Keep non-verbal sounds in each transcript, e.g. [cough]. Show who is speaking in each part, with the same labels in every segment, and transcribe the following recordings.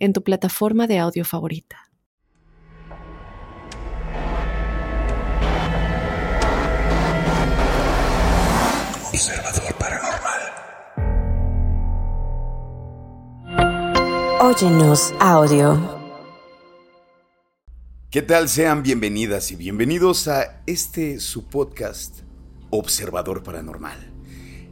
Speaker 1: en tu plataforma de audio favorita.
Speaker 2: Observador Paranormal.
Speaker 3: Óyenos audio.
Speaker 2: ¿Qué tal? Sean bienvenidas y bienvenidos a este su podcast Observador Paranormal.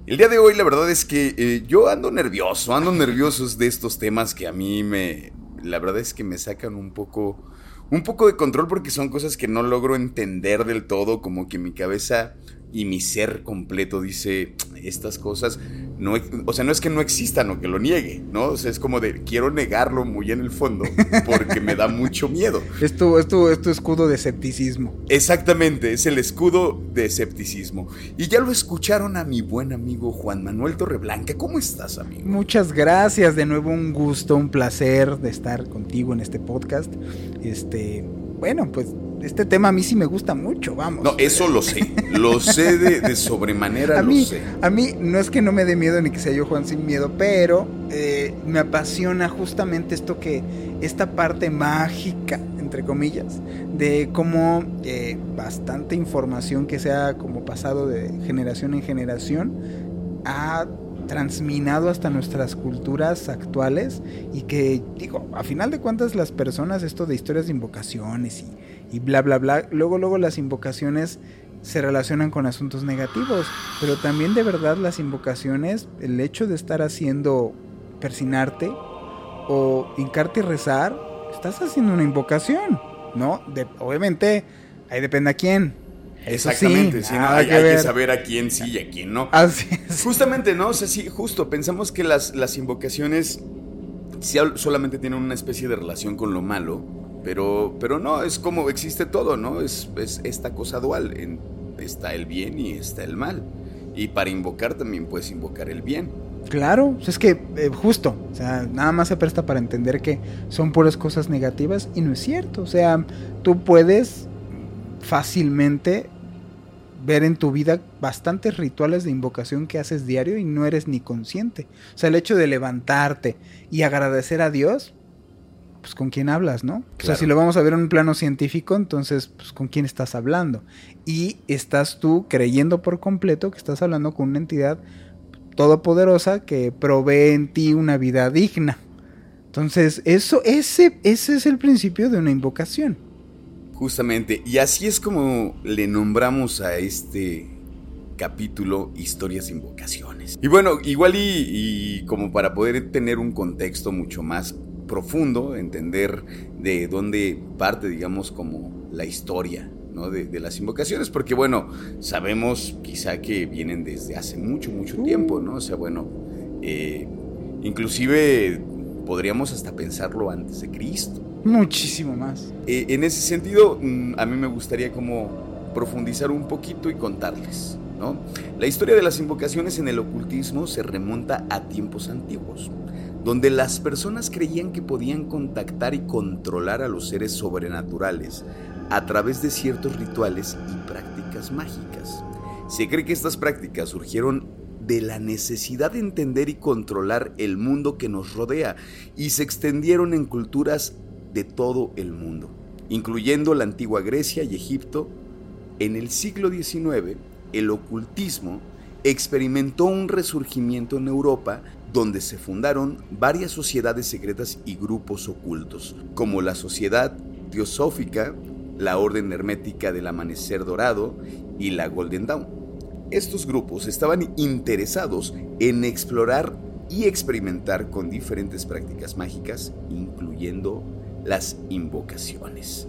Speaker 2: El día de hoy la verdad es que eh, yo ando nervioso, ando nerviosos de estos temas que a mí me... La verdad es que me sacan un poco... Un poco de control porque son cosas que no logro entender del todo, como que mi cabeza y mi ser completo dice estas cosas, no, o sea, no es que no existan o que lo niegue, ¿no? O sea, es como de quiero negarlo muy en el fondo porque me da mucho miedo.
Speaker 4: Esto, esto, esto escudo de escepticismo.
Speaker 2: Exactamente, es el escudo de escepticismo. Y ya lo escucharon a mi buen amigo Juan Manuel Torreblanca. ¿Cómo estás, amigo?
Speaker 4: Muchas gracias, de nuevo un gusto, un placer de estar contigo en este podcast. Este, bueno, pues este tema a mí sí me gusta mucho, vamos.
Speaker 2: No, eso lo sé. Lo sé de, sobremanera,
Speaker 4: a mí,
Speaker 2: lo sé.
Speaker 4: A mí no es que no me dé miedo ni que sea yo Juan sin miedo, pero eh, me apasiona justamente esto que, esta parte mágica, entre comillas, de cómo eh, bastante información que se ha como pasado de generación en generación ha transminado hasta nuestras culturas actuales y que, digo, a final de cuentas las personas, esto de historias de invocaciones y, bla, bla, bla, luego, luego las invocaciones se relacionan con asuntos negativos, pero también de verdad las invocaciones, el hecho de estar haciendo persinarte o hincarte y rezar, estás haciendo una invocación, ¿no? Obviamente, ahí depende a quién,
Speaker 2: Exactamente, sí, hay, que, saber a quién sí y a quién no.
Speaker 4: Así
Speaker 2: Justamente, ¿no? O sea, sí, justo, pensamos que las, las invocaciones solamente tienen una especie de relación con lo malo, pero, pero no, es como existe todo, ¿no? Es, es esta cosa dual, en, está el bien y está el mal. Y para invocar también puedes invocar el bien.
Speaker 4: Claro, es que eh, justo, o sea, nada más se presta para entender que son puras cosas negativas y no es cierto. O sea, tú puedes fácilmente ver en tu vida bastantes rituales de invocación que haces diario y no eres ni consciente. O sea, el hecho de levantarte y agradecer a Dios, pues con quién hablas, ¿no? O sea, si lo vamos a ver en un plano científico, entonces, pues con quién estás hablando. Y estás tú creyendo por completo que estás hablando con una entidad todopoderosa que provee en ti una vida digna. Entonces, eso, ese, ese es el principio de una invocación.
Speaker 2: Justamente, y así es como le nombramos a este capítulo Historias e Invocaciones. Y bueno, igual y, como para poder tener un contexto mucho más profundo, entender de dónde parte, digamos, como la historia ¿no? de, las invocaciones, porque bueno, sabemos quizá que vienen desde hace mucho, mucho tiempo, ¿no? O sea, bueno, eh, inclusive podríamos hasta pensarlo antes de Cristo.
Speaker 4: Muchísimo más.
Speaker 2: Eh, en ese sentido, mm, a mí me gustaría como profundizar un poquito y contarles. ¿no? La historia de las invocaciones en el ocultismo se remonta a tiempos antiguos, donde las personas creían que podían contactar y controlar a los seres sobrenaturales a través de ciertos rituales y prácticas mágicas. Se cree que estas prácticas surgieron de la necesidad de entender y controlar el mundo que nos rodea y se extendieron en culturas de todo el mundo, incluyendo la antigua Grecia y Egipto. En el siglo XIX, el ocultismo experimentó un resurgimiento en Europa donde se fundaron varias sociedades secretas y grupos ocultos, como la Sociedad Teosófica, la Orden Hermética del Amanecer Dorado y la Golden Dawn. Estos grupos estaban interesados en explorar y experimentar con diferentes prácticas mágicas, incluyendo las invocaciones.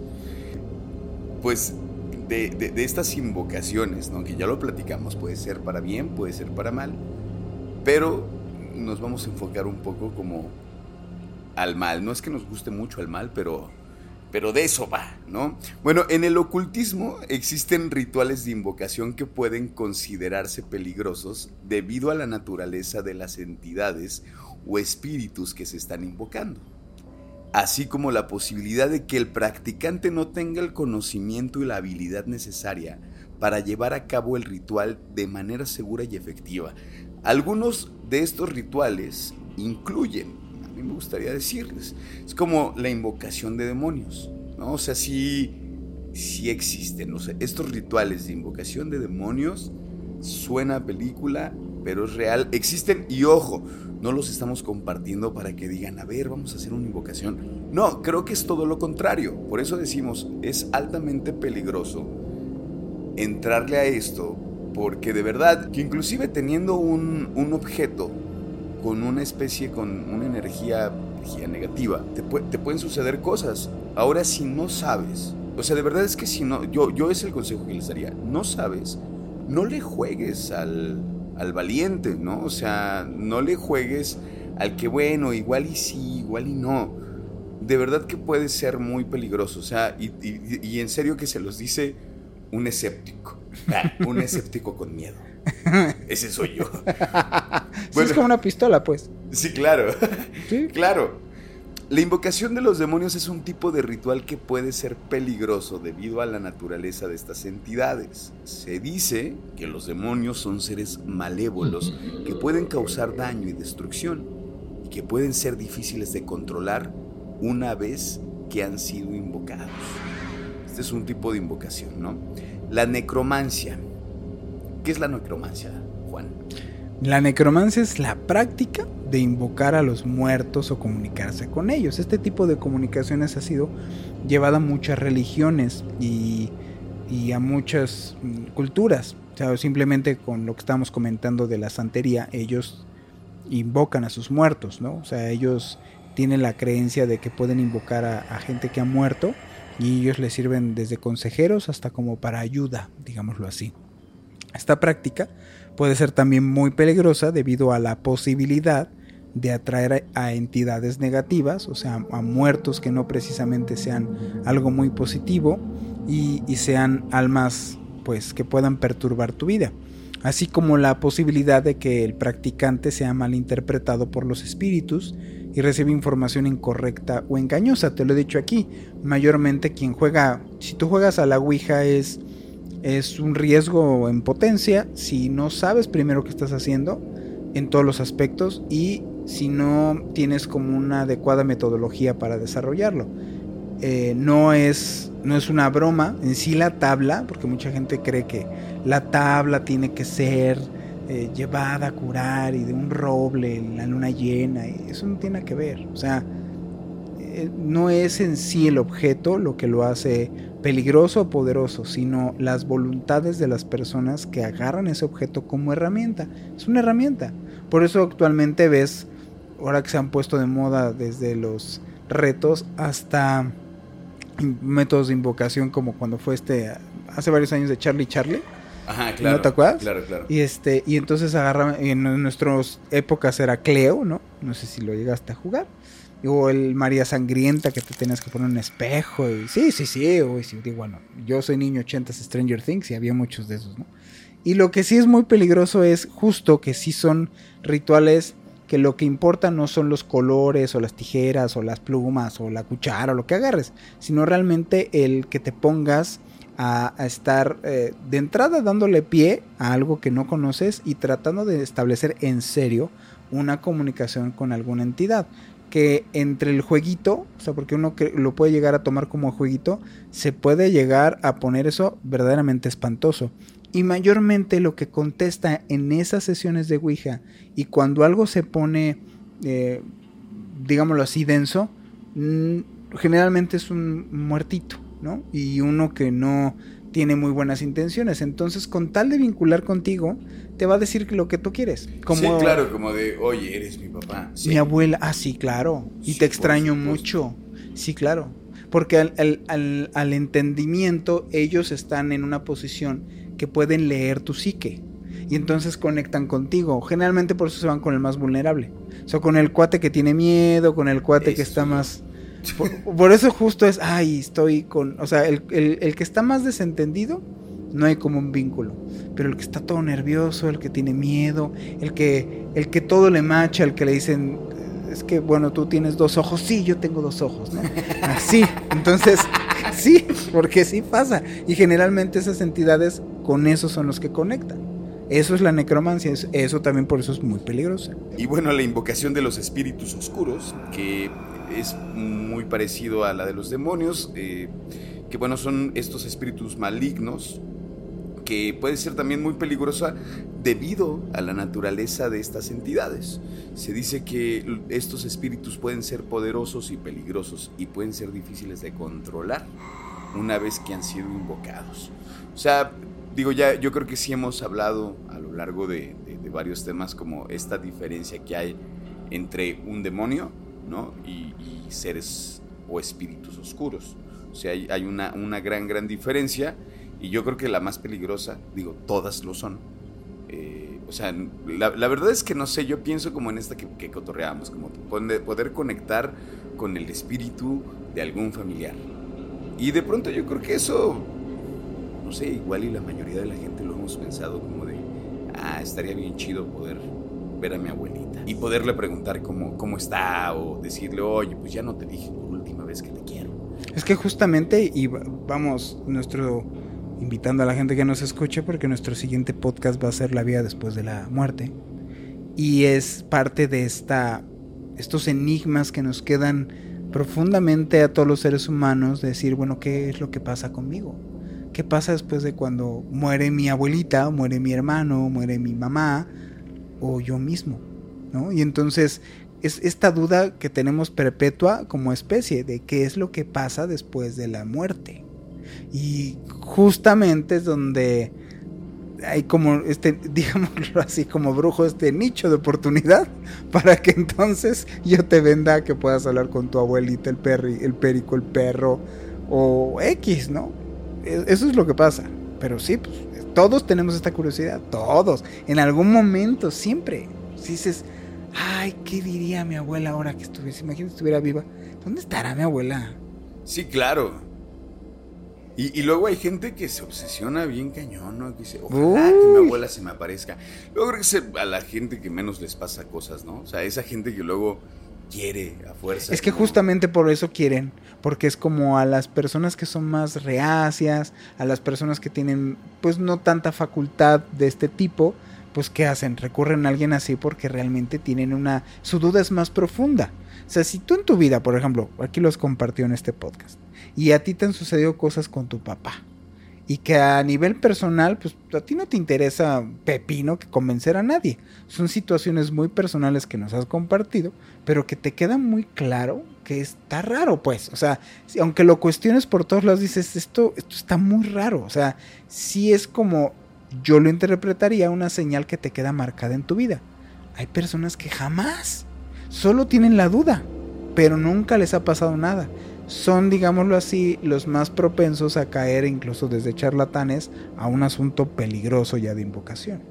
Speaker 2: Pues de, estas invocaciones, ¿no? que ya lo platicamos, puede ser para bien, puede ser para mal, pero nos vamos a enfocar un poco como al mal. No es que nos guste mucho el mal, pero, pero de eso va, ¿no? Bueno, en el ocultismo existen rituales de invocación que pueden considerarse peligrosos debido a la naturaleza de las entidades o espíritus que se están invocando así como la posibilidad de que el practicante no tenga el conocimiento y la habilidad necesaria para llevar a cabo el ritual de manera segura y efectiva. Algunos de estos rituales incluyen, a mí me gustaría decirles, es como la invocación de demonios, ¿no? O sea, sí, sí existen, o estos rituales de invocación de demonios suena a película, pero es real, existen y ojo, no los estamos compartiendo para que digan, a ver, vamos a hacer una invocación. No, creo que es todo lo contrario. Por eso decimos, es altamente peligroso entrarle a esto, porque de verdad, que inclusive teniendo un, objeto con una especie, con una energía, energía negativa, te, te pueden suceder cosas. Ahora, si no sabes, o sea, de verdad es que si no, yo, yo es el consejo que les daría, no sabes, no le juegues al, al valiente, ¿no? O sea, no le juegues al que bueno, igual y sí, igual y no. De verdad que puede ser muy peligroso, o sea, y, en serio que se los dice un escéptico, [laughs] un escéptico con miedo. Ese soy yo. [laughs]
Speaker 4: es como una pistola, pues.
Speaker 2: Sí, claro. ¿Sí? [laughs] Claro. La invocación de los demonios es un tipo de ritual que puede ser peligroso debido a la naturaleza de estas entidades. Se dice que los demonios son seres malévolos que pueden causar daño y destrucción y que pueden ser difíciles de controlar una vez que han sido invocados. Este es un tipo de invocación, ¿no? La necromancia. ¿Qué es la necromancia?
Speaker 4: La necromancia es la práctica de invocar a los muertos o comunicarse con ellos. Este tipo de comunicaciones ha sido llevada a muchas religiones y, a muchas mm, culturas. O sea, simplemente con lo que estamos comentando de la santería, ellos invocan a sus muertos, ¿no? O sea, ellos tienen la creencia de que pueden invocar a, a gente que ha muerto y ellos les sirven desde consejeros hasta como para ayuda, digámoslo así. Esta práctica puede ser también muy peligrosa debido a la posibilidad de atraer a entidades negativas, o sea, a muertos que no precisamente sean algo muy positivo y, sean almas pues que puedan perturbar tu vida, así como la posibilidad de que el practicante sea malinterpretado por los espíritus y reciba información incorrecta o engañosa, te lo he dicho aquí, mayormente quien juega, si tú juegas a la Ouija es es un riesgo en potencia si no sabes primero qué estás haciendo en todos los aspectos y si no tienes como una adecuada metodología para desarrollarlo. Eh, no, es, no es una broma en sí la tabla, porque mucha gente cree que la tabla tiene que ser eh, llevada a curar y de un roble la luna llena, y eso no tiene que ver. O sea, eh, no es en sí el objeto lo que lo hace peligroso o poderoso, sino las voluntades de las personas que agarran ese objeto como herramienta. Es una herramienta. Por eso actualmente ves, ahora que se han puesto de moda desde los retos hasta métodos de invocación como cuando fue este hace varios años de Charlie Charlie.
Speaker 2: Ajá, claro.
Speaker 4: ¿No te acuerdas?
Speaker 2: Claro, claro.
Speaker 4: Y este y entonces agarraban en nuestras épocas era Cleo, ¿no? No sé si lo llegaste a jugar. O el María Sangrienta que te tenías que poner un espejo. Y, sí, sí, sí. Bueno, yo soy niño 80 Stranger Things y había muchos de esos, ¿no? Y lo que sí es muy peligroso es justo que sí son rituales que lo que importa no son los colores o las tijeras o las plumas o la cuchara o lo que agarres, sino realmente el que te pongas a, estar eh, de entrada dándole pie a algo que no conoces y tratando de establecer en serio una comunicación con alguna entidad que entre el jueguito, o sea, porque uno lo puede llegar a tomar como jueguito, se puede llegar a poner eso verdaderamente espantoso. Y mayormente lo que contesta en esas sesiones de Ouija y cuando algo se pone, eh, digámoslo así, denso, mm, generalmente es un muertito, ¿no? Y uno que no tiene muy buenas intenciones. Entonces, con tal de vincular contigo, te va a decir lo que tú quieres.
Speaker 2: Como, sí, claro, como de, oye, eres mi papá.
Speaker 4: Mi abuela, ah, sí, claro. Y te extraño mucho. Sí, claro. Porque al, al, al, entendimiento ellos están en una posición que pueden leer tu psique. Y entonces conectan contigo. Generalmente por eso se van con el más vulnerable. O sea, con el cuate que tiene miedo, con el cuate que está más... [laughs] Por, eso justo es, ay, estoy con... O sea, el, el que está más desentendido, no hay como un vínculo. Pero el que está todo nervioso, el que tiene miedo, el que, el que todo le macha, el que le dicen, es que, bueno, tú tienes dos ojos, sí, yo tengo dos ojos, ¿no? [laughs] Así, entonces, sí, porque sí pasa. Y generalmente esas entidades con eso son los que conectan. Eso es la necromancia, eso también por eso es muy peligroso.
Speaker 2: Y bueno, la invocación de los espíritus oscuros, que es muy parecido a la de los demonios, eh, que bueno, son estos espíritus malignos que puede ser también muy peligrosa debido a la naturaleza de estas entidades. Se dice que estos espíritus pueden ser poderosos y peligrosos y pueden ser difíciles de controlar una vez que han sido invocados. O sea, digo ya, yo creo que sí hemos hablado a lo largo de, varios temas como esta diferencia que hay entre un demonio ¿no? y, seres o espíritus oscuros. O sea, hay, una gran, gran diferencia y yo creo que la más peligrosa, digo, todas lo son. Eh, o sea, la, verdad es que no sé, yo pienso como en esta que, que cotorreamos, como poder conectar con el espíritu de algún familiar. Y de pronto yo creo que eso, no sé, igual y la mayoría de la gente lo hemos pensado como de, ah, estaría bien chido poder ver a mi abuelita y poderle preguntar cómo, cómo está o decirle, oye, pues ya no te dije por última vez que te quiero.
Speaker 4: Es que justamente, y vamos, nuestro invitando a la gente que nos escuche porque nuestro siguiente podcast va a ser La vida después de la muerte. Y es parte de esta, estos enigmas que nos quedan profundamente a todos los seres humanos, de decir, bueno, ¿qué es lo que pasa conmigo? ¿Qué pasa después de cuando muere mi abuelita, muere mi hermano, muere mi mamá o yo mismo? ¿no? Y entonces es esta duda que tenemos perpetua como especie de qué es lo que pasa después de la muerte. Y justamente es donde hay como este, [laughs] digámoslo así, como brujo, este nicho de oportunidad [laughs] para que entonces yo te venda que puedas hablar con tu abuelita, el perri, el perico, el perro o X, ¿no? E, eso es lo que pasa. Pero sí, pues, todos tenemos esta curiosidad, todos, en algún momento, siempre. Si dices, ay, ¿qué diría mi abuela ahora que estuviese? Imagínate estuviera viva. ¿Dónde estará mi abuela?
Speaker 2: Sí, claro. Y, luego hay gente que se obsesiona bien cañón, ¿no? Que dice, ojalá que mi abuela se me aparezca. Luego creo que a la gente que menos les pasa cosas, ¿no? O sea, esa gente que luego quiere a fuerza.
Speaker 4: Es que justamente por eso quieren, porque es como a las personas que son más reacias, a las personas que tienen pues no tanta facultad de este tipo, pues ¿qué hacen? Recurren a alguien así porque realmente tienen una... su duda es más profunda. O sea, si tú en tu vida, por ejemplo, aquí los compartió en este podcast, y a ti te han sucedido cosas con tu papá, y que a nivel personal, pues a ti no te interesa pepino que convencer a nadie. Son situaciones muy personales que nos has compartido, pero que te queda muy claro que está raro, pues. O sea, aunque lo cuestiones por todos lados, dices, esto, esto está muy raro. O sea, sí es como yo lo interpretaría una señal que te queda marcada en tu vida. Hay personas que jamás solo tienen la duda, pero nunca les ha pasado nada. Son, digámoslo así, los más propensos a caer incluso desde charlatanes a un asunto peligroso ya de invocación.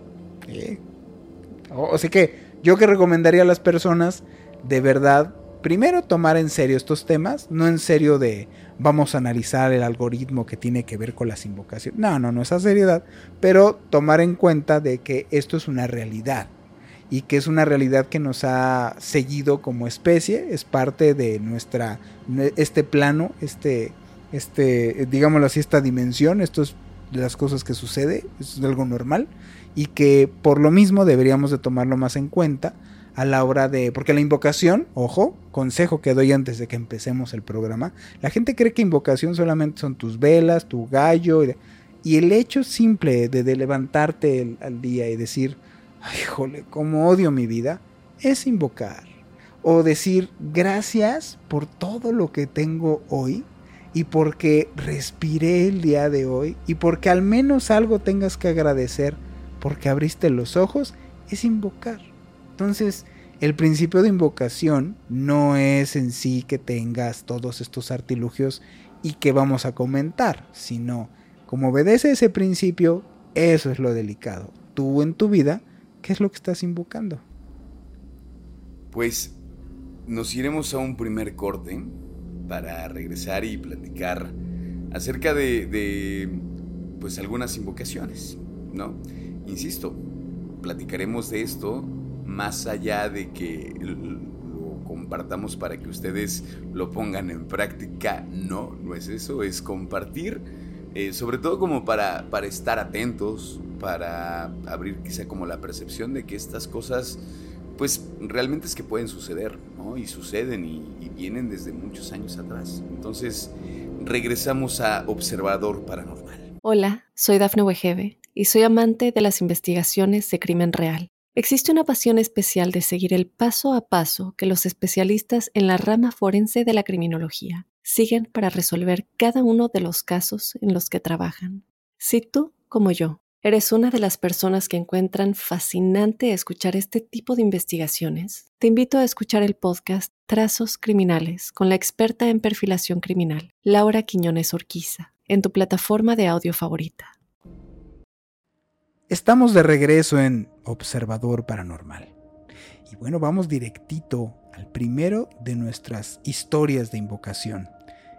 Speaker 4: Sea que yo que recomendaría a las personas de verdad, primero tomar en serio estos temas, no en serio de vamos a analizar el algoritmo que tiene que ver con las invocaciones. No, no, no esa seriedad, pero tomar en cuenta de que esto es una realidad y que es una realidad que nos ha seguido como especie, es parte de nuestra este plano, este este digámoslo así esta dimensión, esto es de las cosas que sucede, es algo normal y que por lo mismo deberíamos de tomarlo más en cuenta a la hora de porque la invocación, ojo, consejo que doy antes de que empecemos el programa, la gente cree que invocación solamente son tus velas, tu gallo y, el hecho simple de, levantarte al día y decir ay, jole, cómo odio mi vida, es invocar. O decir gracias por todo lo que tengo hoy y porque respiré el día de hoy y porque al menos algo tengas que agradecer porque abriste los ojos, es invocar. Entonces, el principio de invocación no es en sí que tengas todos estos artilugios y que vamos a comentar, sino como obedece ese principio, eso es lo delicado. Tú en tu vida ¿Qué es lo que estás invocando?
Speaker 2: Pues nos iremos a un primer corte para regresar y platicar acerca de, de pues algunas invocaciones, ¿no? Insisto, platicaremos de esto más allá de que lo compartamos para que ustedes lo pongan en práctica. No, no es eso, es compartir, eh, sobre todo como para, para estar atentos, para abrir quizá como la percepción de que estas cosas pues realmente es que pueden suceder, ¿no? Y suceden y, y, vienen desde muchos años atrás. Entonces, regresamos a Observador Paranormal.
Speaker 1: Hola, soy Dafne Wegebe y soy amante de las investigaciones de crimen real. Existe una pasión especial de seguir el paso a paso que los especialistas en la rama forense de la criminología siguen para resolver cada uno de los casos en los que trabajan. Si tú, como yo, ¿Eres una de las personas que encuentran fascinante escuchar este tipo de investigaciones? Te invito a escuchar el podcast Trazos Criminales con la experta en perfilación criminal, Laura Quiñones Orquiza, en tu plataforma de audio favorita.
Speaker 4: Estamos de regreso en Observador Paranormal. Y bueno, vamos directito al primero de nuestras historias de invocación.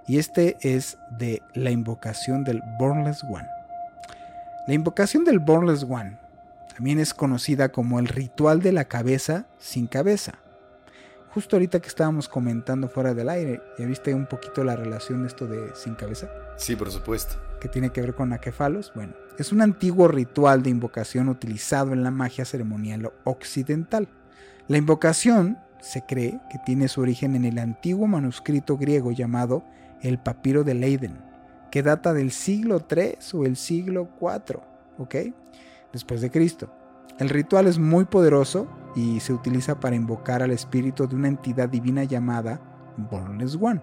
Speaker 4: Y este es de la invocación del Bornless One. La invocación del Bornless One también es conocida como el ritual de la cabeza sin cabeza. Justo ahorita que estábamos comentando fuera del aire, ¿ya viste un poquito la relación de esto de sin cabeza?
Speaker 2: Sí, por supuesto.
Speaker 4: Que tiene que ver con aquefalos. Bueno, es un antiguo ritual de invocación utilizado en la magia ceremonial occidental. La invocación se cree que tiene su origen en el antiguo manuscrito griego llamado el papiro de Leiden, que data del siglo III o el siglo IV, ¿ok? Después de Cristo. El ritual es muy poderoso y se utiliza para invocar al espíritu de una entidad divina llamada Bornless One,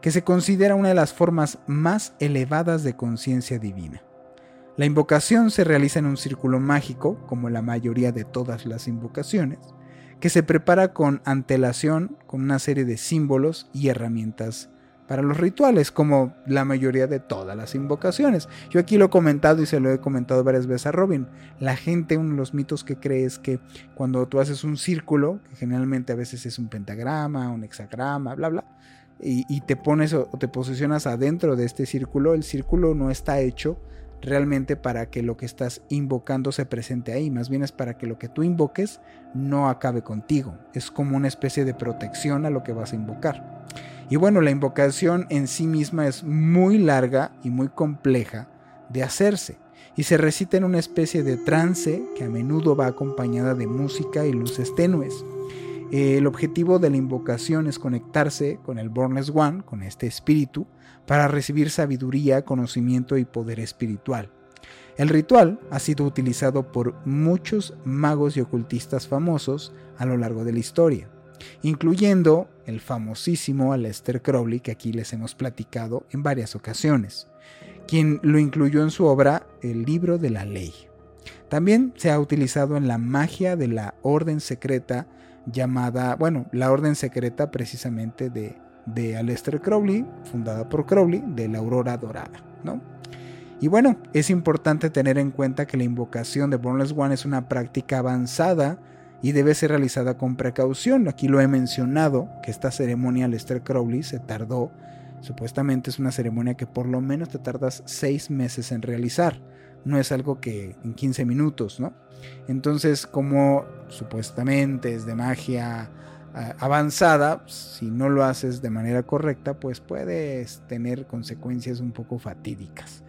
Speaker 4: que se considera una de las formas más elevadas de conciencia divina. La invocación se realiza en un círculo mágico, como la mayoría de todas las invocaciones, que se prepara con antelación con una serie de símbolos y herramientas para los rituales, como la mayoría de todas las invocaciones. Yo aquí lo he comentado y se lo he comentado varias veces a Robin. La gente, uno de los mitos que cree es que cuando tú haces un círculo, que generalmente a veces es un pentagrama, un hexagrama, bla, bla, y, y te pones o te posicionas adentro de este círculo, el círculo no está hecho realmente para que lo que estás invocando se presente ahí, más bien es para que lo que tú invoques no acabe contigo, es como una especie de protección a lo que vas a invocar. Y bueno, la invocación en sí misma es muy larga y muy compleja de hacerse, y se recita en una especie de trance que a menudo va acompañada de música y luces tenues. El objetivo de la invocación es conectarse con el Bornless One, con este espíritu, para recibir sabiduría, conocimiento y poder espiritual. El ritual ha sido utilizado por muchos magos y ocultistas famosos a lo largo de la historia, incluyendo el famosísimo Aleister Crowley que aquí les hemos platicado en varias ocasiones, quien lo incluyó en su obra El libro de la ley. También se ha utilizado en la magia de la orden secreta llamada, bueno, la orden secreta precisamente de de Aleister Crowley, fundada por Crowley, de la Aurora Dorada, ¿no? Y bueno, es importante tener en cuenta que la invocación de Bornless One es una práctica avanzada y debe ser realizada con precaución. Aquí lo he mencionado, que esta ceremonia Aleister Crowley se tardó, supuestamente es una ceremonia que por lo menos te tardas seis meses en realizar. No es algo que en 15 minutos, ¿no? Entonces, como supuestamente es de magia avanzada, si no lo haces de manera correcta, pues puedes tener consecuencias un poco fatídicas.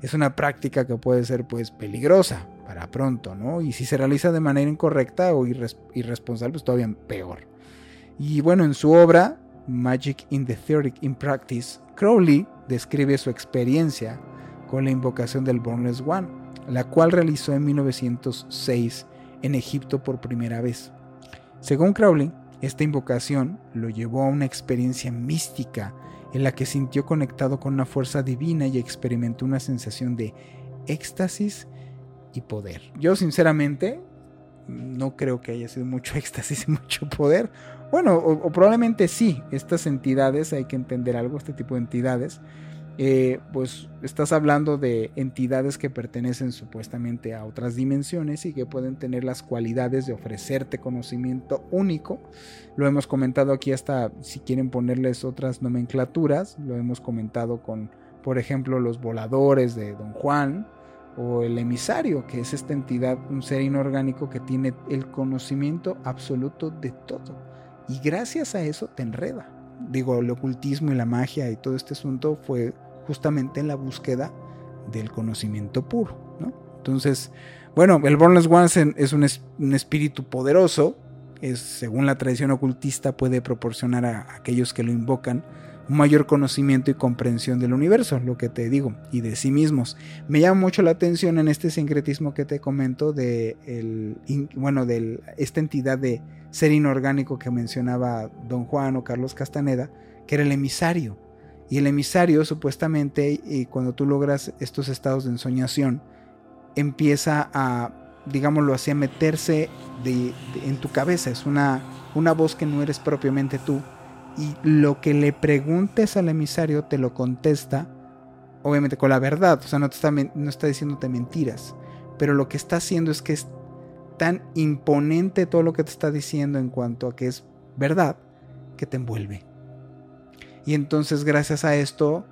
Speaker 4: Es una práctica que puede ser pues peligrosa para pronto, ¿no? Y si se realiza de manera incorrecta o irresponsable, pues todavía peor. Y bueno, en su obra Magic in the Theory in Practice, Crowley describe su experiencia con la invocación del Bornless One, la cual realizó en 1906 en Egipto por primera vez. Según Crowley, esta invocación lo llevó a una experiencia mística en la que sintió conectado con una fuerza divina y experimentó una sensación de éxtasis y poder. Yo sinceramente no creo que haya sido mucho [laughs] éxtasis y mucho poder. Bueno, o, probablemente sí, estas entidades, hay que entender algo, este tipo de entidades, eh, pues estás hablando de entidades que pertenecen supuestamente a otras dimensiones y que pueden tener las cualidades de ofrecerte conocimiento único. Lo hemos comentado aquí hasta si quieren ponerles otras nomenclaturas, lo hemos comentado con, por ejemplo, los voladores de Don Juan o el emisario, que es esta entidad, un ser inorgánico que tiene el conocimiento absoluto de todo. Y gracias a eso te enreda. Digo, el ocultismo y la magia y todo este asunto fue justamente en la búsqueda del conocimiento puro. ¿no? Entonces, bueno, el Bornless One es un, un, espíritu poderoso, es, según la tradición ocultista puede proporcionar a aquellos que lo invocan un mayor conocimiento y comprensión del universo, lo que te digo, y de sí mismos. Me llama mucho la atención en este sincretismo que te comento de el, bueno, de esta entidad de ser inorgánico que mencionaba don Juan o Carlos Castaneda, que era el emisario. Y el emisario, supuestamente, y cuando tú logras estos estados de ensoñación, empieza a, digámoslo así, a meterse en tu cabeza. Es una, una voz que no eres propiamente tú. Y lo que le preguntes al emisario te lo contesta, obviamente con la verdad. O sea, no, te está, no está diciéndote mentiras. Pero lo que está haciendo es que es tan imponente todo lo que te está diciendo en cuanto a que es verdad, que te envuelve. Y entonces gracias a esto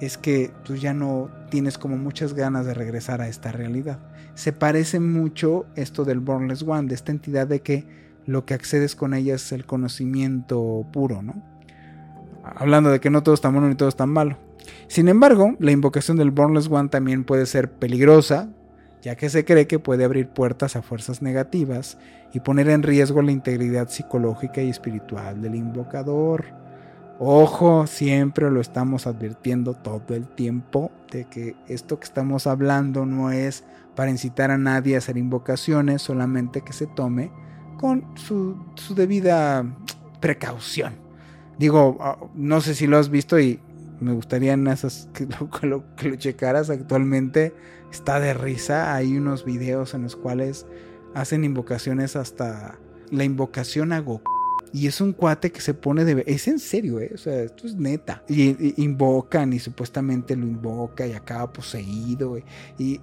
Speaker 4: es que tú ya no tienes como muchas ganas de regresar a esta realidad. Se parece mucho esto del Bornless One, de esta entidad de que lo que accedes con ella es el conocimiento puro, ¿no? Hablando de que no todo es tan bueno ni todo es tan malo. Sin embargo, la invocación del Bornless One también puede ser peligrosa, ya que se cree que puede abrir puertas a fuerzas negativas y poner en riesgo la integridad psicológica y espiritual del invocador. Ojo, siempre lo estamos advirtiendo todo el tiempo de que esto que estamos hablando no es para incitar a nadie a hacer invocaciones, solamente que se tome con su, debida precaución. Digo, ah, no sé si lo has visto y me gustaría esas [laughs] que lo, que lo checaras actualmente. Está de risa. Hay unos videos en los cuales hacen invocaciones hasta la invocación a Goku y es un cuate que se pone de... Es en serio, ¿eh? O sea, esto es neta. Y, invocan y supuestamente lo invoca y acaba poseído. Y,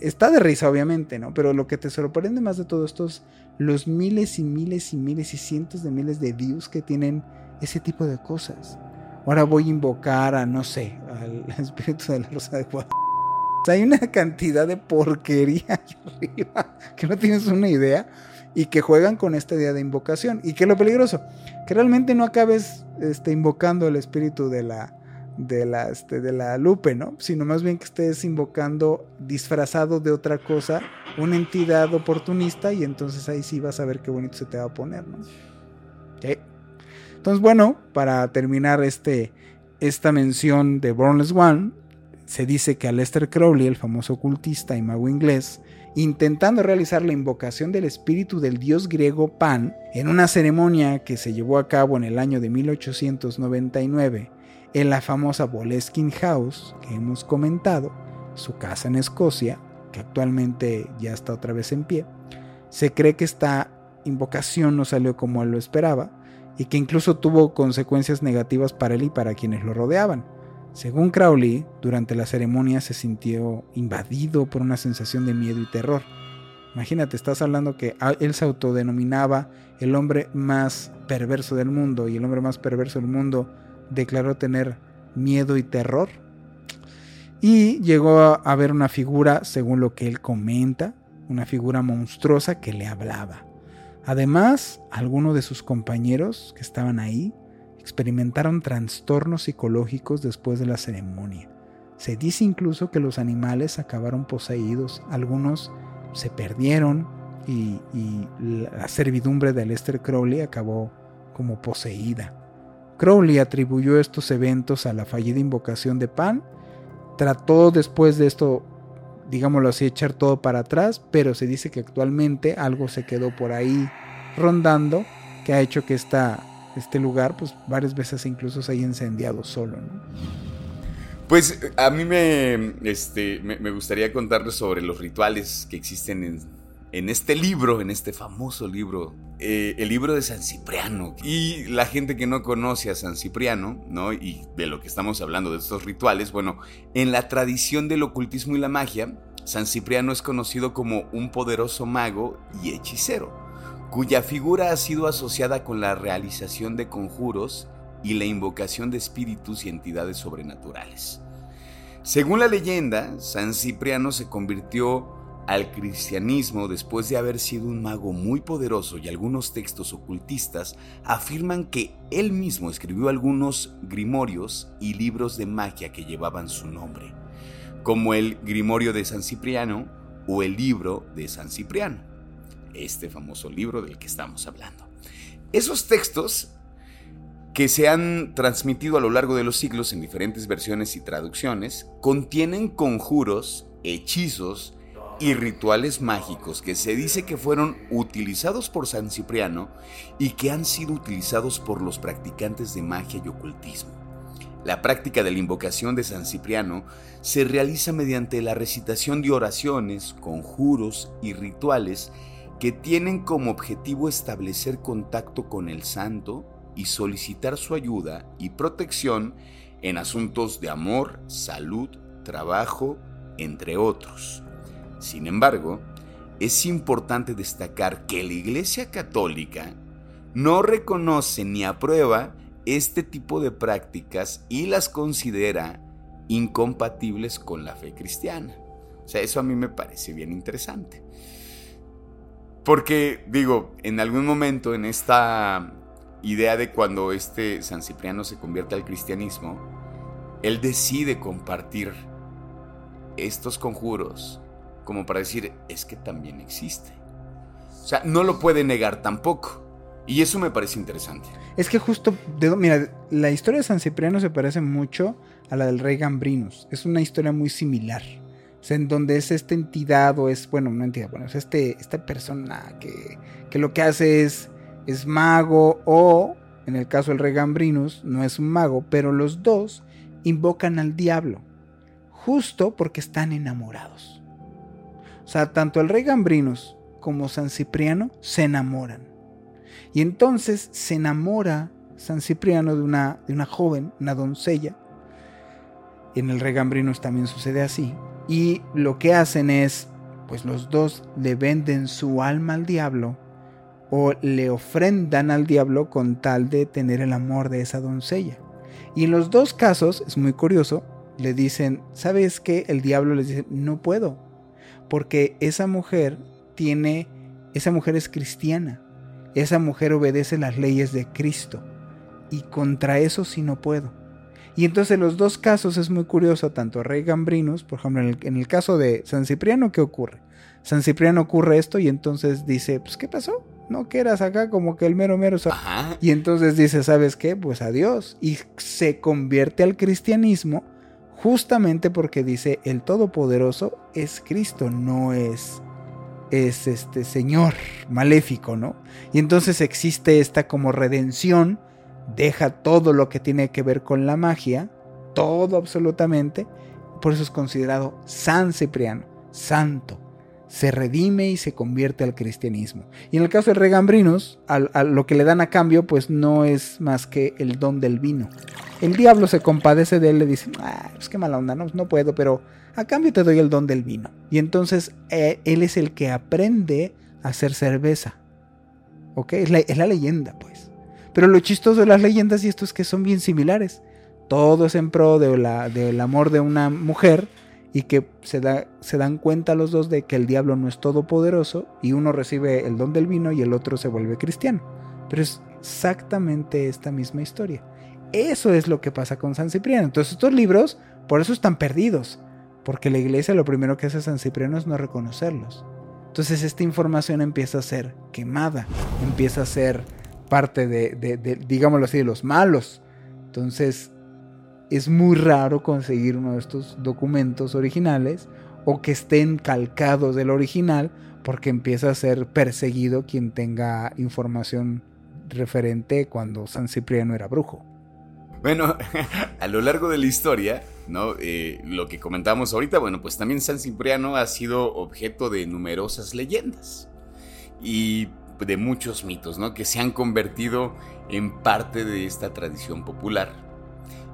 Speaker 4: está de risa, obviamente, ¿no? Pero lo que te sorprende más de todo esto es los miles y miles y miles y cientos de miles de views que tienen ese tipo de cosas. Ahora voy a invocar a, no sé, al [laughs] espíritu de la Rosa de Guadalupe. Hay una cantidad de porquería ahí arriba [laughs] que no tienes una idea y que juegan con esta idea de invocación. ¿Y qué es lo peligroso? Que realmente no acabes este, invocando el espíritu de la, de la, este, de la Lupe, ¿no? Sino más bien que estés invocando disfrazado de otra cosa, una entidad oportunista y entonces ahí sí vas a ver qué bonito se te va a poner, ¿no? Entonces, bueno, para terminar este, esta mención de Bornless One, se dice que Aleister Crowley, el famoso ocultista y mago inglés, intentando realizar la invocación del espíritu del dios griego Pan en una ceremonia que se llevó a cabo en el año de 1899 en la famosa Boleskine House que hemos comentado, su casa en Escocia, que actualmente ya está otra vez en pie. Se cree que esta invocación no salió como él lo esperaba y que incluso tuvo consecuencias negativas para él y para quienes lo rodeaban. Según Crowley, durante la ceremonia se sintió invadido por una sensación de miedo y terror. Imagínate, estás hablando que él se autodenominaba el hombre más perverso del mundo y el hombre más perverso del mundo declaró tener miedo y terror. Y llegó a ver una figura, según lo que él comenta, una figura monstruosa que le hablaba. Además, algunos de sus compañeros que estaban ahí experimentaron trastornos psicológicos después de la ceremonia. Se dice incluso que los animales acabaron poseídos, algunos se perdieron y, la servidumbre de Lester Crowley acabó como poseída. Crowley atribuyó estos eventos a la fallida invocación de Pan, trató después de esto, digámoslo así, echar todo para atrás, pero se dice que actualmente algo se quedó por ahí rondando que ha hecho que esta este lugar, pues varias veces incluso se haya incendiado solo,
Speaker 2: Pues a mí me, este, me, gustaría contarles sobre los rituales que existen en, en, este libro, en este famoso libro eh, el libro de San Cipriano. Y la gente que no conoce a San Cipriano, ¿no? Y de lo que estamos hablando de estos rituales, bueno, en la tradición del ocultismo y la magia, San Cipriano es conocido como un poderoso mago y hechicero, cuya figura ha sido asociada con la realización de conjuros y la invocación de espíritus y entidades sobrenaturales. Según la leyenda, San Cipriano se convirtió al cristianismo después de haber sido un mago muy poderoso y algunos textos ocultistas afirman que él mismo escribió algunos grimorios y libros de magia que llevaban su nombre, como el Grimorio de San Cipriano o el libro de San Cipriano, este famoso libro del que estamos hablando. Esos textos que se han transmitido a lo largo de los siglos en diferentes versiones y traducciones, contienen conjuros, hechizos y rituales mágicos que se dice que fueron utilizados por San Cipriano y que han sido utilizados por los practicantes de magia y ocultismo. La práctica de la invocación de San Cipriano se realiza mediante la recitación de oraciones, conjuros y rituales que tienen como objetivo establecer contacto con el santo y solicitar su ayuda y protección en asuntos de amor, salud, trabajo, entre otros. Sin embargo, es importante destacar que la Iglesia Católica no reconoce ni aprueba este tipo de prácticas y las considera incompatibles con la fe cristiana. O sea, eso a mí me parece bien interesante. Porque, digo, en algún momento en esta idea de cuando este San Cipriano se convierte al cristianismo, él decide compartir estos conjuros como para decir, es que también existe. O sea, no lo puede negar tampoco. Y eso me parece interesante.
Speaker 4: Es que justo, mira, la historia de San Cipriano se parece mucho a la del rey Gambrinus. Es una historia muy similar. O sea, en donde es esta entidad o es, bueno, una entidad, bueno, es este, esta persona que, que lo que hace es es mago o, en el caso del rey Gambrinus, no es un mago, pero los dos invocan al diablo, justo porque están enamorados. O sea, tanto el rey Gambrinus como San Cipriano se enamoran. Y entonces se enamora San Cipriano de una, de una joven, una doncella. En el rey Gambrinus también sucede así. Y lo que hacen es, pues los dos le venden su alma al diablo o le ofrendan al diablo con tal de tener el amor de esa doncella. Y en los dos casos, es muy curioso, le dicen, ¿sabes qué? El diablo les dice, no puedo, porque esa mujer tiene, esa mujer es cristiana, esa mujer obedece las leyes de Cristo, y contra eso sí no puedo. Y entonces en los dos casos es muy curioso, tanto Rey Gambrinus, por ejemplo, en el, en el caso de San Cipriano, ¿qué ocurre? San Cipriano ocurre esto y entonces dice, pues ¿qué pasó? no que eras acá como que el mero mero. Y entonces dice, ¿sabes qué? Pues adiós. Y se convierte al cristianismo justamente porque dice, el Todopoderoso es Cristo, no es, es este Señor maléfico, ¿no? Y entonces existe esta como redención, deja todo lo que tiene que ver con la magia, todo absolutamente, por eso es considerado San Cipriano, santo se redime y se convierte al cristianismo. Y en el caso de Regambrinos, a, lo que le dan a cambio, pues no es más que el don del vino. El diablo se compadece de él, le dice, ah, pues qué mala onda, no, no puedo, pero a cambio te doy el don del vino. Y entonces eh, él es el que aprende a hacer cerveza. ¿Ok? Es la, es la leyenda, pues. Pero lo chistoso de las leyendas y esto es que son bien similares. Todo es en pro de la, del amor de una mujer y que se, da, se dan cuenta los dos de que el diablo no es todopoderoso y uno recibe el don del vino y el otro se vuelve cristiano. Pero es exactamente esta misma historia. Eso es lo que pasa con San Cipriano. Entonces estos libros por eso están perdidos, porque la iglesia lo primero que hace San Cipriano es no reconocerlos. Entonces esta información empieza a ser quemada, empieza a ser parte de, de, de digámoslo así, de los malos. Entonces es muy raro conseguir uno de estos documentos originales o que estén calcados del original porque empieza a ser perseguido quien tenga información referente cuando San Cipriano era brujo.
Speaker 2: Bueno, [laughs] a lo largo de la historia, ¿no? Eh, lo que comentamos ahorita, bueno, pues también San Cipriano ha sido objeto de numerosas leyendas. Y de muchos mitos, ¿no? Que se han convertido en parte de esta tradición popular.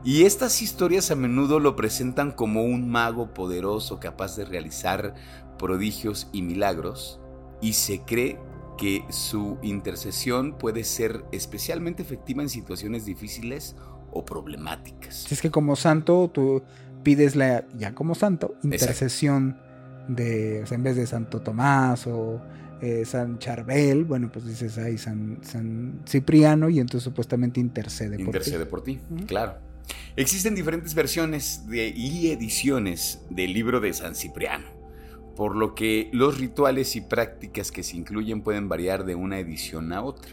Speaker 2: Y estas historias a menudo lo presentan como un mago poderoso capaz de realizar prodigios y milagros, y se cree que su intercesión puede ser especialmente efectiva en situaciones difíciles o problemáticas.
Speaker 4: Es que como santo tú pides la, ya como santo, intercesión de, o sea, en vez de Santo Tomás o eh, San Charbel, bueno, pues dices ahí San, San Cipriano y entonces supuestamente intercede,
Speaker 2: intercede por ti. Intercede por ti, claro. Existen diferentes versiones de, y ediciones del libro de San Cipriano, por lo que los rituales y prácticas que se incluyen pueden variar de una edición a otra.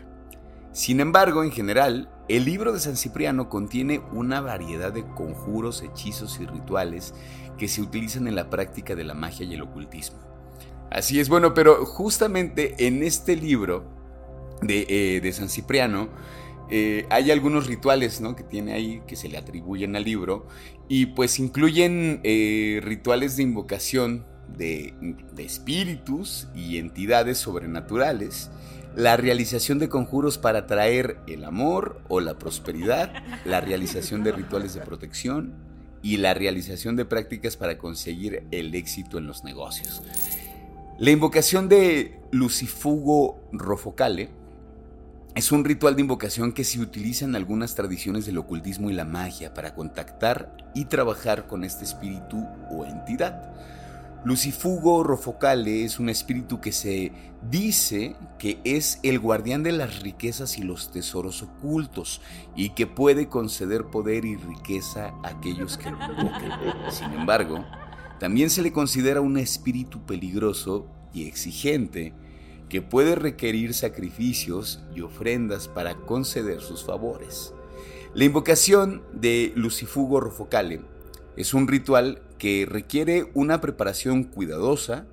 Speaker 2: Sin embargo, en general, el libro de San Cipriano contiene una variedad de conjuros, hechizos y rituales que se utilizan en la práctica de la magia y el ocultismo. Así es, bueno, pero justamente en este libro de, eh, San Cipriano eh, hay algunos rituales ¿no? que tiene ahí que se le atribuyen al libro y pues incluyen eh, rituales de invocación de, de espíritus y entidades sobrenaturales la realización de conjuros para traer el amor o la prosperidad, la realización de rituales de protección y la realización de prácticas para conseguir el éxito en los negocios. La invocación de Lucifugo Rofocale es un ritual de invocación que se utiliza en algunas tradiciones del ocultismo y la magia para contactar y trabajar con este espíritu o entidad. Lucifugo Rofocale es un espíritu que se dice que es el guardián de las riquezas y los tesoros ocultos y que puede conceder poder y riqueza a aquellos que lo invoquen. Sin embargo, también se le considera un espíritu peligroso y exigente que puede requerir sacrificios y ofrendas para conceder sus favores. La invocación de Lucifugo Rofocale es un ritual que requiere una preparación cuidadosa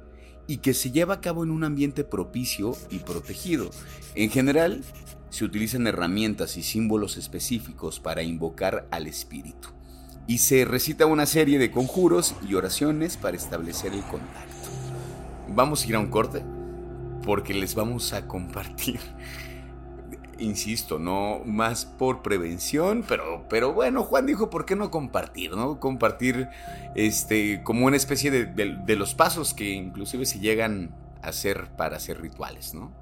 Speaker 2: y que se lleva a cabo en un ambiente propicio y protegido. En general, se utilizan herramientas y símbolos específicos para invocar al espíritu. Y se recita una serie de conjuros y oraciones para establecer el contacto. Vamos a ir a un corte porque les vamos a compartir [laughs] insisto, no más por prevención, pero, pero bueno, Juan dijo, ¿por qué no compartir? ¿No? Compartir este, como una especie de, los pasos que inclusive se llegan a hacer para hacer rituales, ¿no?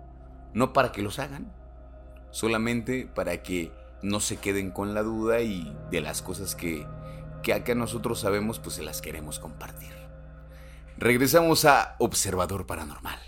Speaker 2: No para que los hagan, solamente para que no se queden con la duda y de las cosas que, que acá nosotros sabemos, pues se las queremos compartir. Regresamos a Observador Paranormal.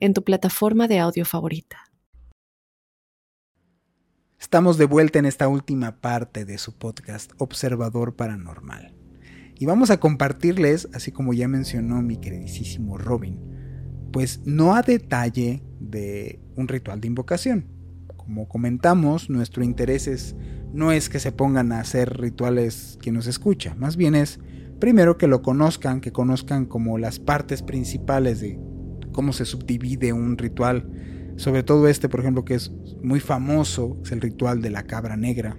Speaker 1: en tu plataforma de audio favorita.
Speaker 4: Estamos de vuelta en esta última parte de su podcast Observador Paranormal. Y vamos a compartirles, así como ya mencionó mi queridísimo Robin, pues no a detalle de un ritual de invocación. Como comentamos, nuestro interés es, no es que se pongan a hacer rituales quien nos escucha, más bien es primero que lo conozcan, que conozcan como las partes principales de cómo se subdivide un ritual sobre todo este, por ejemplo, que es muy famoso, es el ritual de la cabra negra,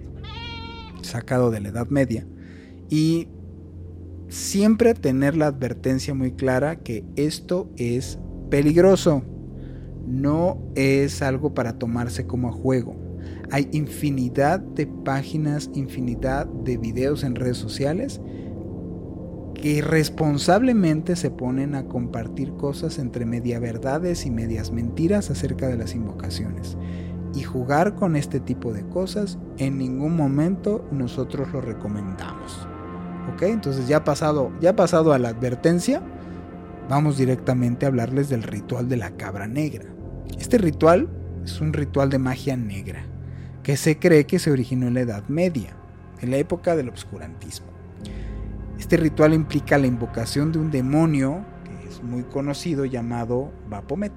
Speaker 4: sacado de la Edad Media. Y siempre tener la advertencia muy clara que esto es peligroso. No es algo para tomarse como a juego. Hay infinidad de páginas, infinidad de videos en redes sociales que irresponsablemente se ponen a compartir cosas entre media verdades y medias mentiras acerca de las invocaciones. Y jugar con este tipo de cosas en ningún momento nosotros lo recomendamos. ¿Ok? Entonces ya pasado, ya pasado a la advertencia, vamos directamente a hablarles del ritual de la cabra negra. Este ritual es un ritual de magia negra que se cree que se originó en la Edad Media, en la época del obscurantismo. Este ritual implica la invocación de un demonio que es muy conocido llamado Baphomet,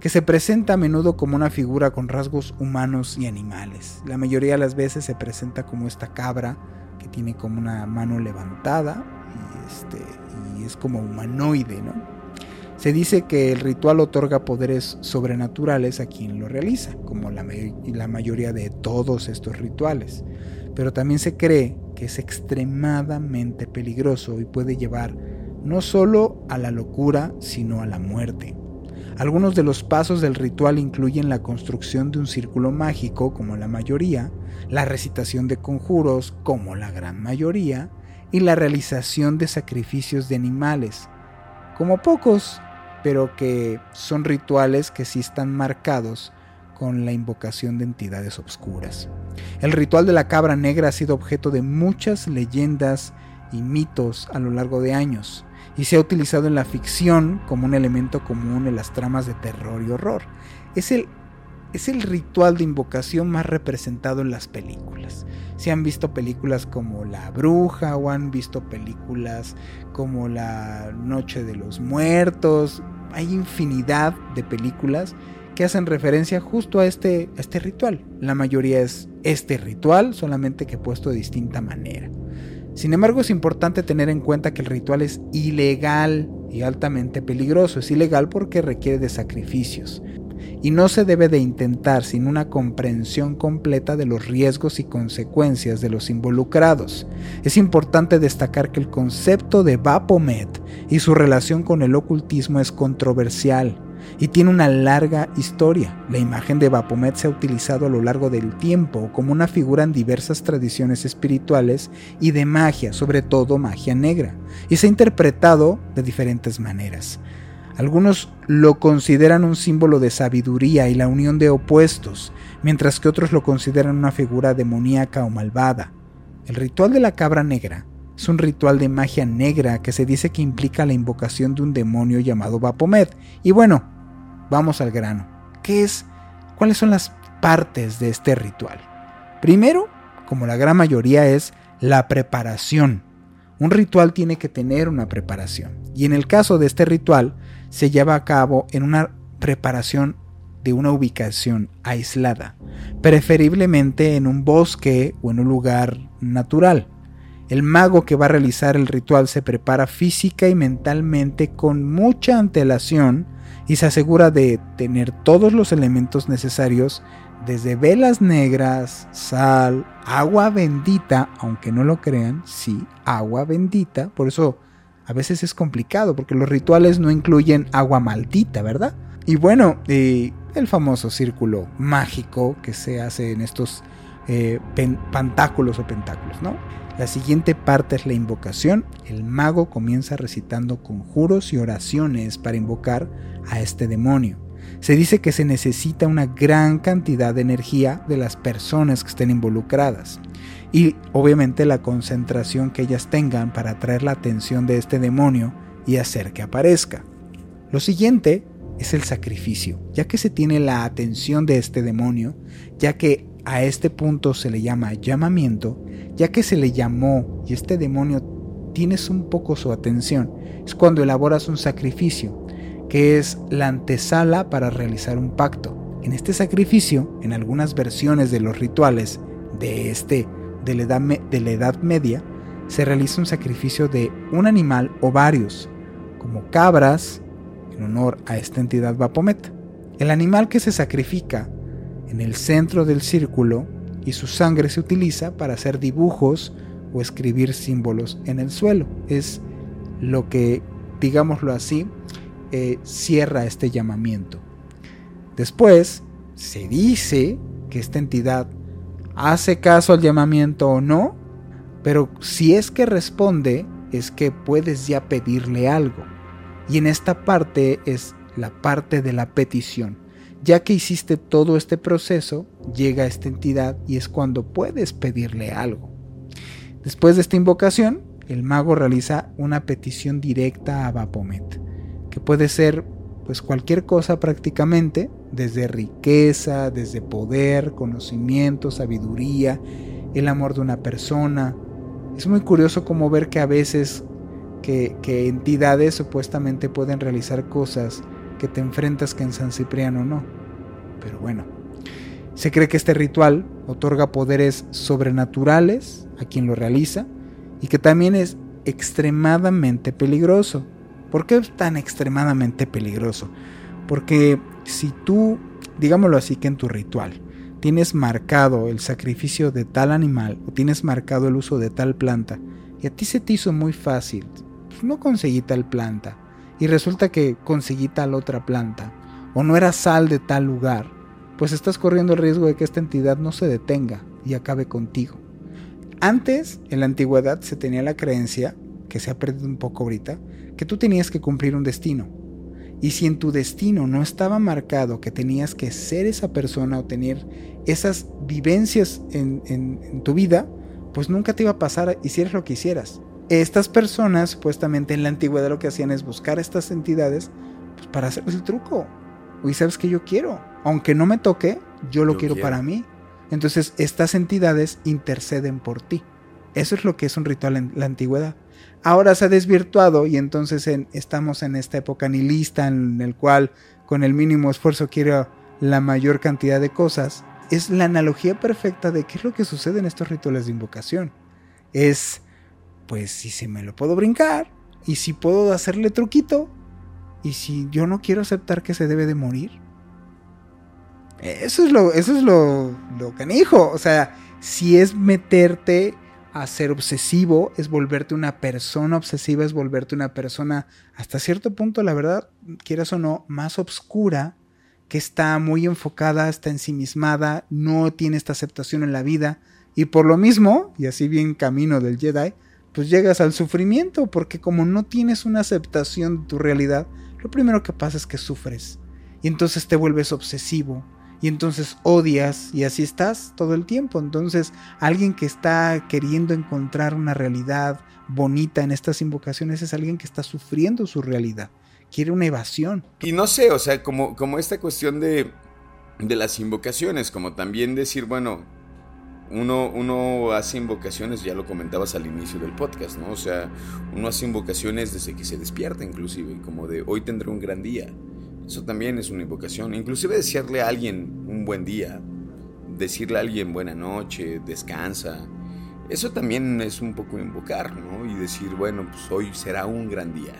Speaker 4: que se presenta a menudo como una figura con rasgos humanos y animales. La mayoría de las veces se presenta como esta cabra que tiene como una mano levantada y, este, es como humanoide, ¿no? Se dice que el ritual otorga poderes sobrenaturales a quien lo realiza, como la mayoría de todos estos rituales, pero también se cree que es extremadamente peligroso y puede llevar no solo a la locura, sino a la muerte. Algunos de los pasos del ritual incluyen la construcción de un círculo mágico, como la mayoría, la recitación de conjuros, como la gran mayoría, y la realización de sacrificios de animales, como pocos, pero que son rituales que sí están marcados con la invocación de entidades obscuras. El ritual de la cabra negra ha sido objeto de muchas leyendas y mitos a lo largo de años y se ha utilizado en la ficción como un elemento común en las tramas de terror y horror. Es el, es el ritual de invocación más representado en las películas. Si han visto películas como La Bruja o han visto películas como La Noche de los Muertos, hay infinidad de películas que hacen referencia justo a este, este ritual. La mayoría es este ritual, solamente que puesto de distinta manera. Sin embargo, es importante tener en cuenta que el ritual es ilegal y altamente peligroso. Es ilegal porque requiere de sacrificios y no se debe de intentar sin una comprensión completa de los riesgos y consecuencias de los involucrados. Es importante destacar que el concepto de Baphomet y su relación con el ocultismo es controversial y tiene una larga historia. La imagen de Baphomet se ha utilizado a lo largo del tiempo como una figura en diversas tradiciones espirituales y de magia, sobre todo magia negra, y se ha interpretado de diferentes maneras. Algunos lo consideran un símbolo de sabiduría y la unión de opuestos, mientras que otros lo consideran una figura demoníaca o malvada. El ritual de la cabra negra es un ritual de magia negra que se dice que implica la invocación de un demonio llamado Baphomet. Y bueno, vamos al grano. ¿Qué es? ¿Cuáles son las partes de este ritual? Primero, como la gran mayoría, es la preparación. Un ritual tiene que tener una preparación. Y en el caso de este ritual, se lleva a cabo en una preparación de una ubicación aislada, preferiblemente en un bosque o en un lugar natural. El mago que va a realizar el ritual se prepara física y mentalmente con mucha antelación y se asegura de tener todos los elementos necesarios desde velas negras, sal, agua bendita, aunque no lo crean, sí, agua bendita, por eso a veces es complicado porque los rituales no incluyen agua maldita, ¿verdad? Y bueno, el famoso círculo mágico que se hace en estos eh, pantáculos o pentáculos, ¿no? La siguiente parte es la invocación. El mago comienza recitando conjuros y oraciones para invocar a este demonio. Se dice que se necesita una gran cantidad de energía de las personas que estén involucradas y obviamente la concentración que ellas tengan para atraer la atención de este demonio y hacer que aparezca. Lo siguiente es el sacrificio, ya que se tiene la atención de este demonio, ya que a este punto se le llama llamamiento, ya que se le llamó y este demonio tienes un poco su atención, es cuando elaboras un sacrificio, que es la antesala para realizar un pacto. En este sacrificio, en algunas versiones de los rituales de este de la edad, media, se realiza un sacrificio de un animal o varios, como cabras, en honor a esta entidad Bapomet. El animal que se sacrifica en el centro del círculo y su sangre se utiliza para hacer dibujos o escribir símbolos en el suelo. Es lo que, digámoslo así, eh, cierra este llamamiento. Después, se dice que esta entidad hace caso al llamamiento o no, pero si es que responde, es que puedes ya pedirle algo. Y en esta parte es la parte de la petición. Ya que hiciste todo este proceso, llega esta entidad y es cuando puedes pedirle algo. Después de esta invocación, el mago realiza una petición directa a Baphomet, que puede ser pues cualquier cosa prácticamente, desde riqueza, desde poder, conocimiento, sabiduría, el amor de una persona. Es muy curioso como ver que a veces que, que entidades supuestamente pueden realizar cosas que te enfrentas que en San Cipriano no. Pero bueno, se cree que este ritual otorga poderes sobrenaturales a quien lo realiza y que también es extremadamente peligroso. ¿Por qué es tan extremadamente peligroso? Porque si tú, digámoslo así, que en tu ritual tienes marcado el sacrificio de tal animal o tienes marcado el uso de tal planta y a ti se te hizo muy fácil, pues no conseguí tal planta y resulta que conseguí tal otra planta o no era sal de tal lugar, pues estás corriendo el riesgo de que esta entidad no se detenga y acabe contigo. Antes, en la antigüedad, se tenía la creencia, que se ha perdido un poco ahorita, que tú tenías que cumplir un destino. Y si en tu destino no estaba marcado que tenías que ser esa persona o tener esas vivencias en, tu vida, pues nunca te iba a pasar hicieras lo que hicieras. Estas personas, supuestamente en la antigüedad, lo que hacían es buscar estas entidades pues, para hacer el truco. Y sabes que yo quiero, aunque no me toque, yo lo quiero, quiero para mí. Entonces, estas entidades interceden por ti. Eso es lo que es un ritual en la antigüedad ahora se ha desvirtuado y entonces estamos en esta época nihilista en el cual con el mínimo esfuerzo quiero la mayor cantidad de cosas. Es la analogía perfecta de qué es lo que sucede en estos rituales de invocación. Es, pues si se me lo puedo brincar y si puedo hacerle truquito y si yo no quiero aceptar que se debe de morir. Eso es lo, eso es lo, lo canijo. O sea, si es meterte a ser obsesivo, es volverte una persona obsesiva, es volverte una persona hasta cierto punto, la verdad, quieras o no, más obscura, que está muy enfocada, está ensimismada, no tiene esta aceptación en la vida, y por lo mismo, y así bien camino del Jedi, pues llegas al sufrimiento, porque como no tienes una aceptación de tu realidad, lo primero que pasa es que sufres, y entonces te vuelves obsesivo, y entonces odias y así estás todo el tiempo. Entonces alguien que está queriendo encontrar una realidad bonita en estas invocaciones es alguien que está sufriendo su realidad, quiere una evasión.
Speaker 2: Y no sé, o sea, como, como esta cuestión de, de las invocaciones, como también decir, bueno, uno, uno, hace invocaciones, ya lo comentabas al inicio del podcast, ¿no? O sea, uno hace invocaciones desde que se despierta inclusive, como de hoy tendré un gran día. Eso también es una invocación. Inclusive decirle a alguien un buen día, decirle a alguien buena noche, descansa. Eso también es un poco invocar, ¿no? Y decir, bueno, pues hoy será un gran día.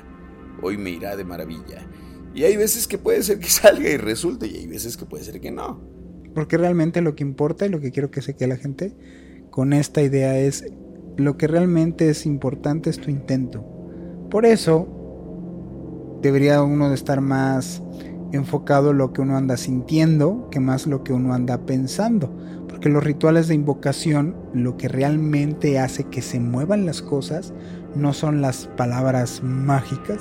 Speaker 2: Hoy me irá de maravilla. Y hay veces que puede ser que [laughs] salga y resulte, y hay veces que puede ser que no.
Speaker 4: Porque realmente lo que importa y lo que quiero que se quede la gente con esta idea es lo que realmente es importante es tu intento. Por eso debería uno de estar más enfocado en lo que uno anda sintiendo que más lo que uno anda pensando. Porque los rituales de invocación lo que realmente hace que se muevan las cosas no son las palabras mágicas,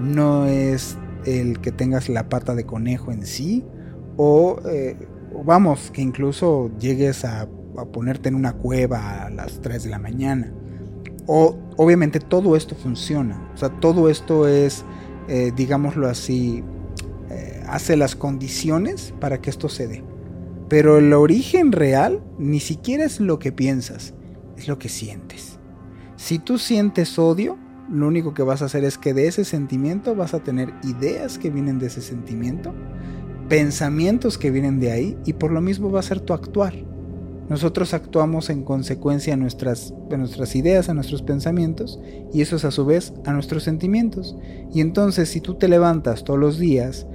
Speaker 4: no es el que tengas la pata de conejo en sí, o eh, vamos, que incluso llegues a, a ponerte en una cueva a las 3 de la mañana. O obviamente todo esto funciona, o sea, todo esto es, eh, digámoslo así, hace las condiciones para que esto se dé. Pero el origen real ni siquiera es lo que piensas, es lo que sientes. Si tú sientes odio, lo único que vas a hacer es que de ese sentimiento vas a tener ideas que vienen de ese sentimiento, pensamientos que vienen de ahí y por lo mismo va a ser tu actuar. Nosotros actuamos en consecuencia a nuestras, a nuestras ideas, a nuestros pensamientos y eso es a su vez a nuestros sentimientos. Y entonces si tú te levantas todos los días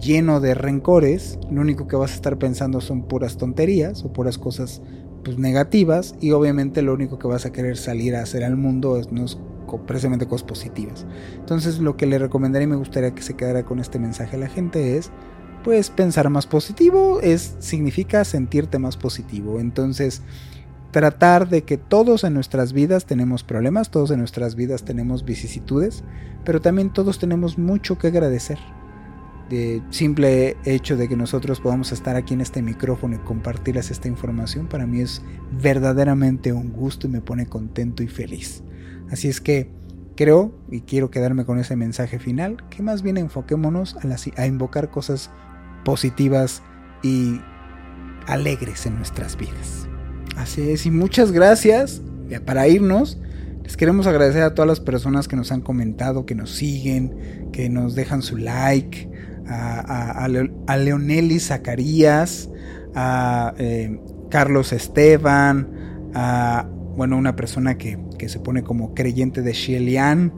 Speaker 4: lleno de rencores, lo único que vas a estar pensando son puras tonterías o puras cosas pues, negativas y obviamente lo único que vas a querer salir a hacer al mundo es, no es precisamente cosas positivas. Entonces lo que le recomendaría y me gustaría que se quedara con este mensaje a la gente es pues pensar más positivo es significa sentirte más positivo. Entonces tratar de que todos en nuestras vidas tenemos problemas, todos en nuestras vidas tenemos vicisitudes, pero también todos tenemos mucho que agradecer de simple hecho de que nosotros podamos estar aquí en este micrófono y compartirles esta información, para mí es verdaderamente un gusto y me pone contento y feliz. Así es que creo y quiero quedarme con ese mensaje final, que más bien enfoquémonos a, a invocar cosas positivas y alegres en nuestras vidas. Así es, y muchas gracias para irnos. Les queremos agradecer a todas las personas que nos han comentado, que nos siguen, que nos dejan su like, a, a, Leoneli Zacarías, a eh, Carlos Esteban, a bueno, una persona que, que se pone como creyente de Xielian,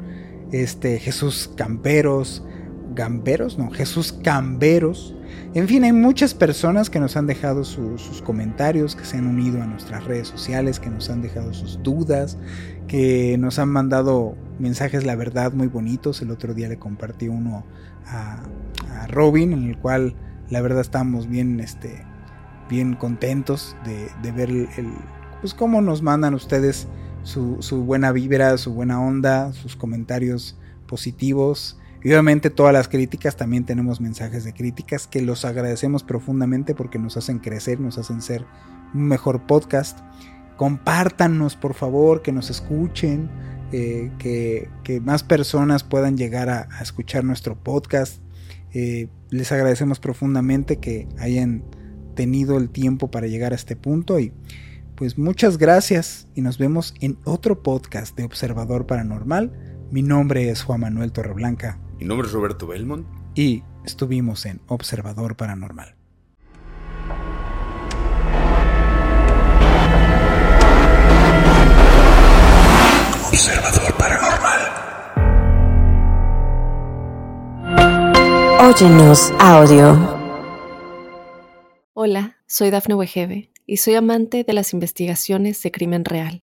Speaker 4: este, Jesús Camperos, Gamberos, no, Jesús Camberos. En fin, hay muchas personas que nos han dejado sus comentarios, que se han unido a nuestras redes sociales, que nos han dejado sus dudas, que nos han mandado mensajes, la verdad, muy bonitos. El otro día le compartí uno a, Robin, en el cual la verdad estamos bien, este, bien contentos de, ver el, pues cómo nos mandan ustedes su, su buena vibra, su buena onda, sus comentarios positivos. Y obviamente todas las críticas, también tenemos mensajes de críticas que los agradecemos profundamente porque nos hacen crecer, nos hacen ser un mejor podcast. Compártanos por favor, que nos escuchen, eh, que, más personas puedan llegar a, escuchar nuestro podcast. Eh, les agradecemos profundamente que hayan tenido el tiempo para llegar a este punto y pues muchas gracias y nos vemos en otro podcast de Observador Paranormal. Mi nombre es Juan Manuel Torreblanca.
Speaker 2: Mi nombre es Roberto Belmont.
Speaker 4: Y estuvimos en Observador Paranormal.
Speaker 3: Observador Paranormal. Óyenos audio.
Speaker 1: Hola, soy Dafne Wegebe y soy amante de las investigaciones de crimen real.